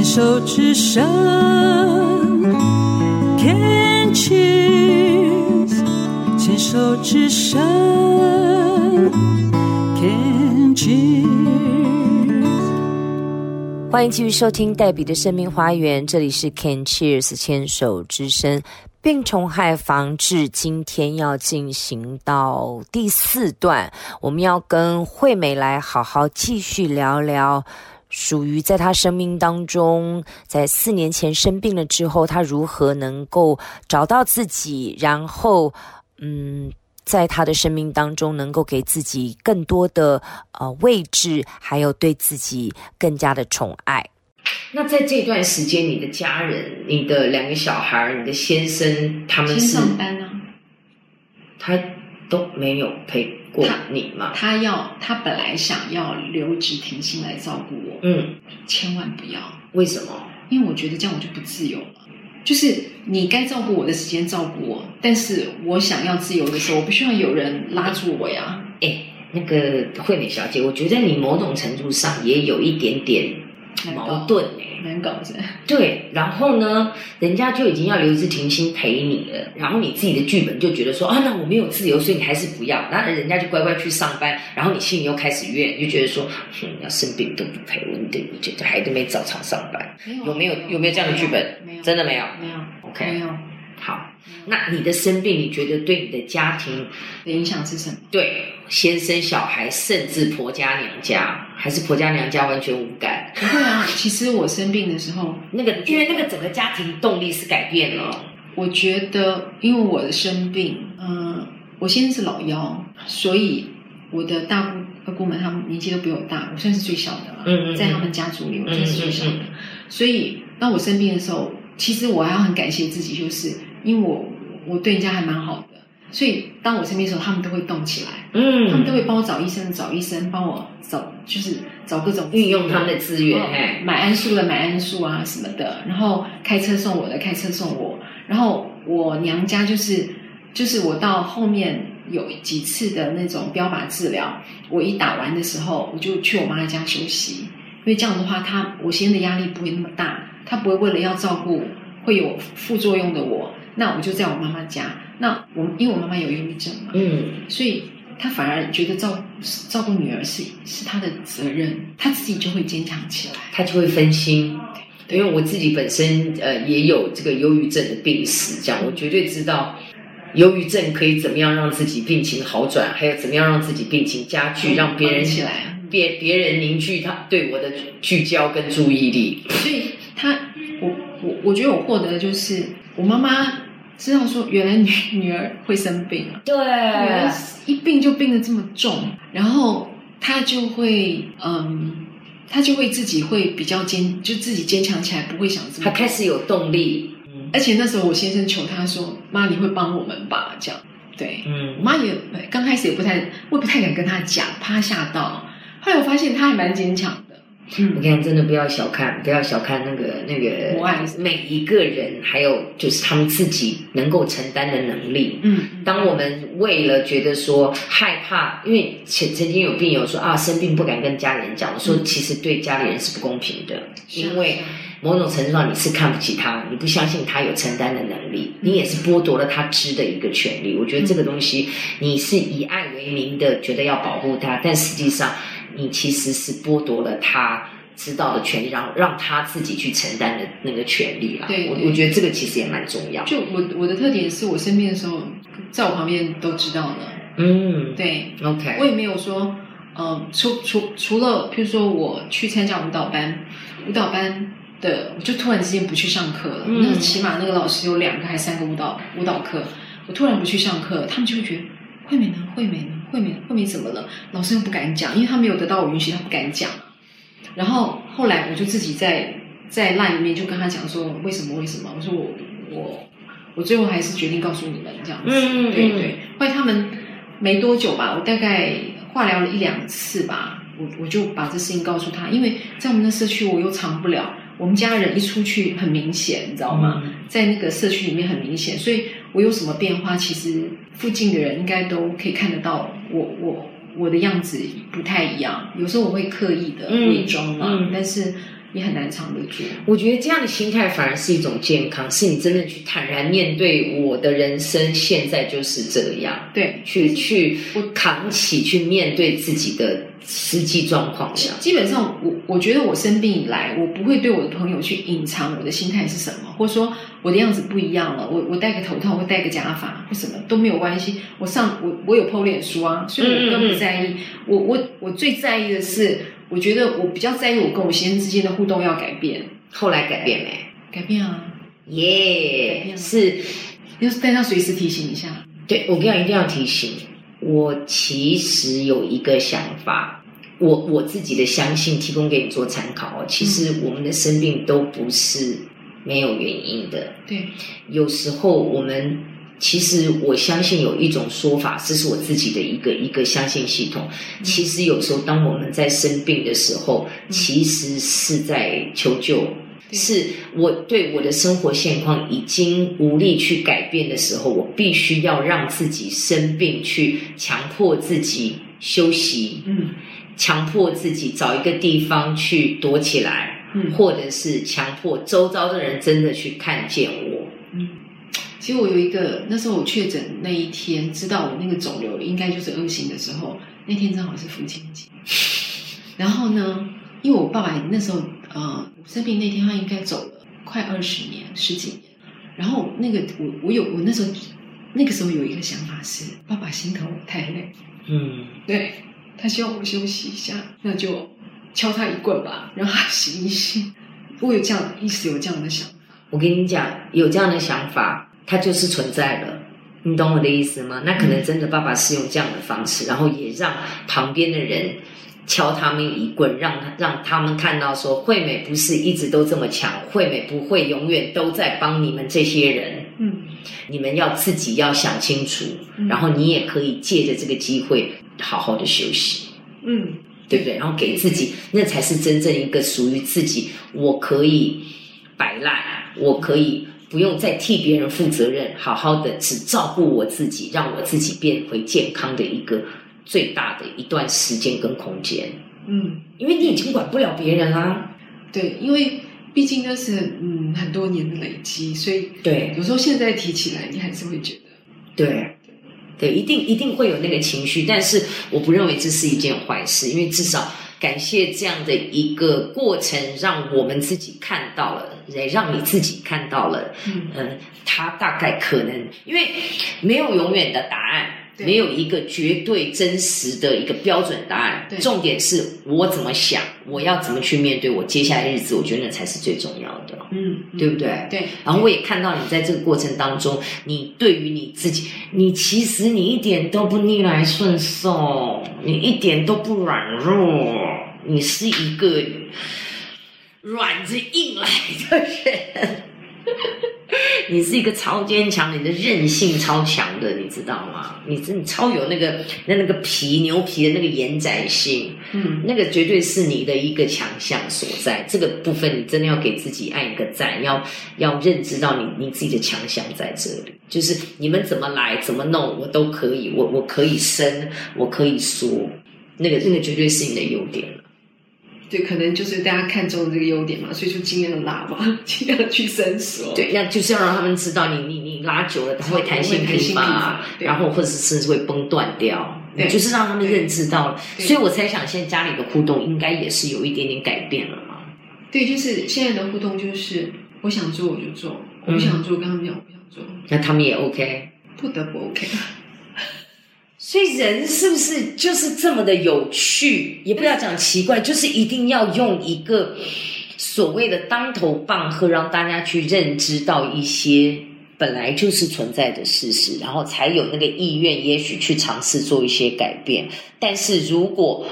牵手之声，Can cheers，牵手之声，Can cheers。欢迎继续收听黛比的生命花园，这里是 Can Cheers 牵手之声病虫害防治，今天要进行到第四段，我们要跟惠美来好好继续聊聊。属于在他生命当中，在四年前生病了之后，他如何能够找到自己，然后，嗯，在他的生命当中能够给自己更多的呃位置，还有对自己更加的宠爱。那在这段时间，你的家人、你的两个小孩、你的先生，他们是上班呢、他都没有陪过你吗？他要他本来想要留职停薪来照顾我，嗯，千万不要，为什么？因为我觉得这样我就不自由了。就是你该照顾我的时间照顾我，但是我想要自由的时候，我不需要有人拉住我呀。哎，那个惠美小姐，我觉得你某种程度上也有一点点矛，盾哎。难搞噻。对，然后呢，人家就已经要留一次停薪陪你了，然后你自己的剧本就觉得说啊，那我没有自由，所以你还是不要。那人家就乖乖去上班，然后你心里又开始怨，就觉得说，哼，要生病都不陪我，你得觉得还都没照常上班，没有有没有有没有这样的剧本？没有，真的没有。没有 OK 没有。好，那你的生病，你觉得对你的家庭、的影响是什么？对先生、小孩，甚至婆家娘家，还是婆家娘家完全无感？不会啊，其实我生病的时候，那个，因为那个整个家庭动力是改变了。我觉得，因为我的生病，嗯、我先生是老幺，所以我的大姑二姑们他们年纪都比我大，我算是最小的了。嗯嗯嗯在他们家族里，我算是最小的。嗯嗯所以当我生病的时候，其实我还要很感谢自己，就是因为我我对人家还蛮好的，所以当我生病的时候，他们都会动起来，嗯。他们都嗯，会帮我找医生，找医生帮我找，就是找各种运用他们的资源，哦哎，买安素的买安素啊什么的，然后开车送我的开车送我，然后我娘家就是就是我到后面有几次的那种标靶治疗，我一打完的时候，我就去我妈家休息，因为这样的话，她我先生的压力不会那么大，她不会为了要照顾会有副作用的我，那我就在我妈妈家。那我因为我妈妈有忧郁症嘛，嗯所以她反而觉得照照顾女儿是是她的责任，她自己就会坚强起来。她就会分心。对因为我自己本身呃也有这个忧郁症的病史，这样我绝对知道忧郁症可以怎么样让自己病情好转，还有怎么样让自己病情加剧，让别人起来。别别人凝聚他对我的聚焦跟注意力。所以他，我我我觉得我获得的就是我妈妈知道说，原来女 女儿会生病啊，对女儿一病就病得这么重，然后她就会嗯，她就会自己会比较坚，就自己坚强起来，不会想这么他。开始有动力。而且那时候我先生求她说：“妈，你会帮我们吧？”这样，对，嗯我嗯，妈也刚开始也不太，我也不太敢跟她讲，怕吓到。后来我发现他还蛮坚强的，嗯。你看，真的不要小看，不要小看那个那个母爱。每一个人，还有就是他们自己能够承担的能力。嗯，当我们为了觉得说害怕，因为曾曾经有病友说啊生病不敢跟家里人讲，我说嗯。其实对家里人是不公平的，因为某种程度上你是看不起他，你不相信他有承担的能力，你也是剥夺了他知的一个权利。我觉得这个东西你是以爱为名的，觉得要保护他，但实际上你其实是剥夺了他。知道的权利，然后让他自己去承担的那个权利啦。对我我觉得这个其实也蛮重要。就我我的特点是我生病的时候，在我旁边都知道的。嗯对，，OK，我也没有说，呃，除除除了，譬如说我去参加舞蹈班，舞蹈班的我就突然之间不去上课了。嗯那起码那个老师有两个还三个舞蹈舞蹈课，我突然不去上课，他们就会觉得惠美呢？惠美呢？惠美惠美怎么了？老师又不敢讲，因为他没有得到我允许，他不敢讲。然后后来我就自己在在 line 里面就跟他讲说为什么为什么？我说我我我最后还是决定告诉你们这样子。嗯嗯对对。后来他们没多久吧，我大概化疗了一两次吧，我我就把这事情告诉他，因为在我们的社区我又藏不了，我们家人一出去很明显，你知道吗？嗯在那个社区里面很明显，所以我有什么变化，其实附近的人应该都可以看得到我我我的样子不太一样。有时候我会刻意的嗯伪装嘛，嗯但是也很难藏得住。我觉得这样的心态反而是一种健康，是你真的去坦然面对我的人生，现在就是这样，对，去去我扛起，去面对自己的实际状况。基本上，我我觉得我生病以来，我不会对我的朋友去隐藏我的心态是什么，或者说我的样子不一样了，我我戴个头套，或戴个假发，或什么都没有关系。我上我我有 PO 脸书啊，所以我更不在意。我我我最在意的是，我觉得我比较在意我跟我先生之间的互动要改变，后来改变没？改变啊，改耶、是，就是但要随时提醒一下。对我跟你讲，一定要提醒。我其实有一个想法，我我自己的相信，提供给你做参考哦。其实我们的生病都不是没有原因的，对，有时候我们其实我相信有一种说法，这是我自己的一个一个相信系统。其实有时候当我们在生病的时候，其实是在求救。是我对我的生活现况已经无力去改变的时候，我必须要让自己生病，去强迫自己休息，嗯强迫自己找一个地方去躲起来，嗯或者是强迫周遭的人真的去看见我。嗯。其实我有一个，那时候我确诊那一天，知道我那个肿瘤应该就是恶性的时候，那天正好是父亲节。然后呢，因为我爸爸那时候呃我生病那天，他应该走了快二十年、十几年。然后那个我我有我那时候那个时候有一个想法是，爸爸心疼我太累，嗯，对他希望我休息一下，那就敲他一棍吧，让他醒一醒。我有这样一直有这样的想法。我跟你讲，有这样的想法，它就是存在了。你懂我的意思吗？那可能真的爸爸是用这样的方式，然后也让旁边的人敲他们一棍，让让他们看到说，惠美不是一直都这么强，惠美不会永远都在帮你们这些人。嗯你们要自己要想清楚，嗯然后你也可以借着这个机会好好的休息。嗯，对不对？然后给自己，那才是真正一个属于自己，我可以摆烂，我可以不用再替别人负责任，好好的只照顾我自己，让我自己变回健康的一个最大的一段时间跟空间。嗯。因为你已经管不了别人啦。对，因为毕竟那是嗯很多年的累积，所以对有时候现在提起来，你还是会觉得，对。对，一定一定会有那个情绪，但是我不认为这是一件坏事，因为至少感谢这样的一个过程，让我们自己看到了，也让你自己看到了，嗯。嗯，他大概可能，因为没有永远的答案，对。没有一个绝对真实的一个标准答案。重点是我怎么想，我要怎么去面对我接下来的日子，我觉得那才是最重要的，嗯，对不对？对，然后我也看到你在这个过程当中，你对于你自己，你其实你一点都不逆来顺受，你一点都不软弱，你是一个软着硬来的人。你是一个超坚强，你的韧性超强的，你知道吗？你真的超有那个那那个皮牛皮的那个延展性，嗯那个绝对是你的一个强项所在。这个部分你真的要给自己按一个赞，要要认知到你你自己的强项在这里。就是你们怎么来怎么弄，我都可以，我我可以生，我可以说，那个那个绝对是你的优点。对，可能就是大家看中这个优点嘛，所以就尽量拉嘛，尽量去伸缩，对，那就是要让他们知道你你你拉久了，它会弹性会弹性疲乏疲乏，对然后或者是甚至会崩断掉。对就是让他们认知到了，所以我猜想，现在家里的互动应该也是有一点点改变了嘛。对，就是现在的互动就是我想做我就做，我嗯不想做跟他们讲我不想做，那他们也 OK。不得不 OK。所以人是不是就是这么的有趣？也不要讲奇怪，就是一定要用一个所谓的当头棒喝，让大家去认知到一些本来就是存在的事实，然后才有那个意愿，也许去尝试做一些改变。但是如果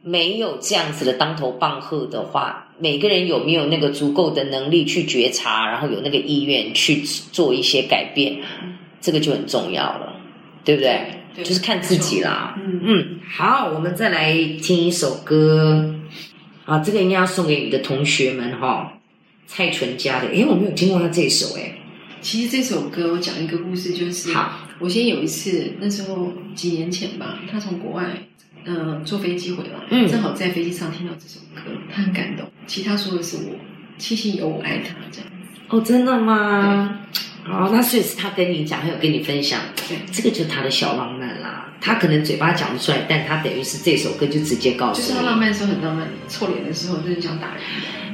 没有这样子的当头棒喝的话，每个人有没有那个足够的能力去觉察，然后有那个意愿去做一些改变，这个就很重要了，对不对？对就是看自己啦。嗯嗯，好，我们再来听一首歌啊，这个应该要送给你的同学们哈、蔡淳佳的。诶，我没有听过他这首诶。其实这首歌我讲一个故事，就是好，我先有一次，那时候几年前吧，他从国外，呃，坐飞机回来，嗯正好在飞机上听到这首歌，他很感动。其他说的是我，庆幸有我爱他这样。哦，真的吗？哦，那所以是他跟你讲，还有跟你分享，对，这个就是他的小浪漫啦。他可能嘴巴讲不出来，但他等于是这首歌就直接告诉你。就是他浪漫的时候很浪漫，臭脸的时候就是想打人。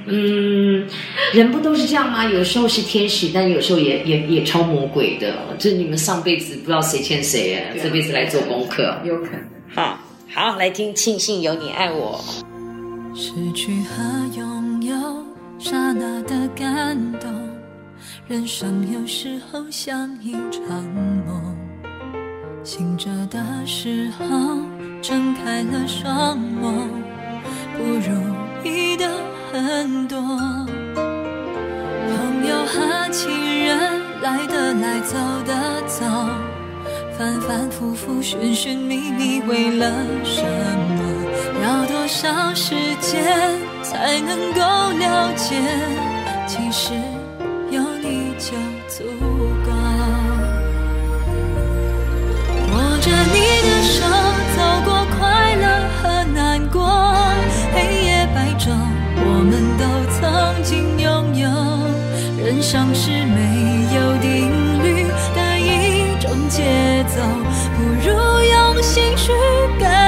嗯，人不都是这样吗？有时候是天使，但有时候也也也超魔鬼的。就你们上辈子不知道谁欠谁哎，对啊这辈子来做功课。有可能。好，好，来听《庆幸有你爱我》。失去和拥有，刹那的感动。人生有时候像一场梦，醒着的时候睁开了双眸，不如意的很多。朋友和情人来的来，走的走，反反复复，寻寻觅觅，为了什么？要多少时间才能够了解？其实就足够。握着你的手，走过快乐和难过，黑夜白昼，我们都曾经拥有。人生是没有定律的一种节奏，不如用心去感